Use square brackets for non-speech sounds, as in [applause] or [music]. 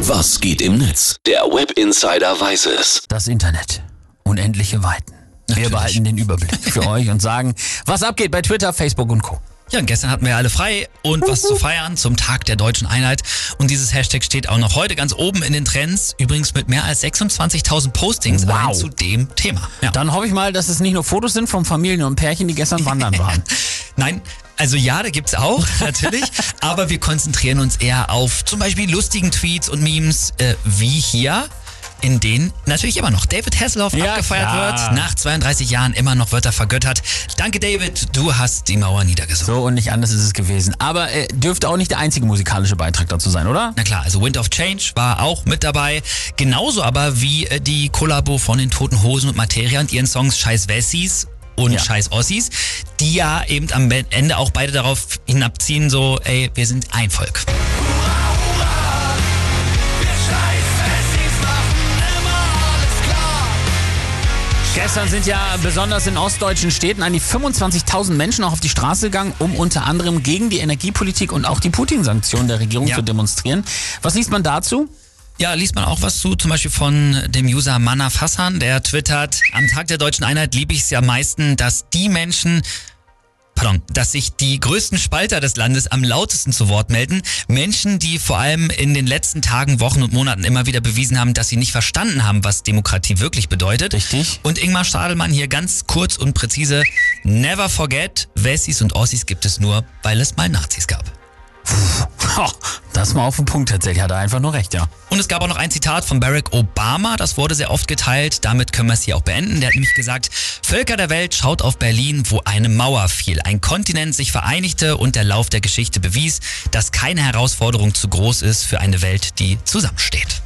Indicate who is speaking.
Speaker 1: Was geht im Netz? Der Web Insider weiß es.
Speaker 2: Das Internet. Unendliche Weiten. Wir behalten den Überblick für [laughs] euch und sagen, was abgeht bei Twitter, Facebook und Co.
Speaker 3: Ja, und gestern hatten wir alle frei und was zu feiern zum Tag der deutschen Einheit. Und dieses Hashtag steht auch noch heute ganz oben in den Trends. Übrigens mit mehr als 26.000 Postings
Speaker 2: Wow.
Speaker 3: zu dem Thema. Ja.
Speaker 2: Dann hoffe ich mal, dass es nicht nur Fotos sind von Familien und Pärchen, die gestern wandern waren. [laughs]
Speaker 3: Nein, also ja, da gibt's auch, [laughs] natürlich. aber wir konzentrieren uns eher auf zum Beispiel lustigen Tweets und Memes, äh, wie hier. In denen natürlich immer noch David Hasselhoff
Speaker 2: Ja,
Speaker 3: abgefeiert
Speaker 2: klar.
Speaker 3: wird. Nach 32 Jahren immer noch wird er vergöttert. Danke, David, du hast die Mauer niedergesungen.
Speaker 2: So und nicht anders ist es gewesen. Aber äh, dürfte auch nicht der einzige musikalische Beitrag dazu sein, oder?
Speaker 3: Na klar, also Wind of Change war auch mit dabei. Genauso aber wie äh, die Kollabo von den Toten Hosen und Materia und ihren Songs Scheiß Wessis und
Speaker 2: Ja.
Speaker 3: Scheiß Ossis, die ja eben am Ende auch beide darauf hinabziehen, so, ey, wir sind ein Volk.
Speaker 2: Gestern sind ja besonders in ostdeutschen Städten an die 25.000 Menschen auch auf die Straße gegangen, um unter anderem gegen die Energiepolitik und auch die Putin-Sanktionen der Regierung
Speaker 3: Ja.
Speaker 2: zu demonstrieren. Was liest man dazu?
Speaker 3: Ja, liest man auch was zu, zum Beispiel von dem User Manna Fassan, der twittert, am Tag der deutschen Einheit liebe ich es ja am meisten, dass die Menschen, pardon, dass sich die größten Spalter des Landes am lautesten zu Wort melden. Menschen, die vor allem in den letzten Tagen, Wochen und Monaten immer wieder bewiesen haben, dass sie nicht verstanden haben, was Demokratie wirklich bedeutet.
Speaker 2: Richtig.
Speaker 3: Und Ingmar Stadelmann hier ganz kurz und präzise, never forget, Wessis und Ossis gibt es nur, weil es mal Nazis gab.
Speaker 2: Oh, das mal auf den Punkt tatsächlich. Hat er einfach nur recht, ja.
Speaker 3: Und es gab auch noch ein Zitat von Barack Obama, das wurde sehr oft geteilt. Damit können wir es hier auch beenden. Der hat nämlich gesagt, Völker der Welt schaut auf Berlin, wo eine Mauer fiel. Ein Kontinent sich vereinigte und der Lauf der Geschichte bewies, dass keine Herausforderung zu groß ist für eine Welt, die zusammensteht.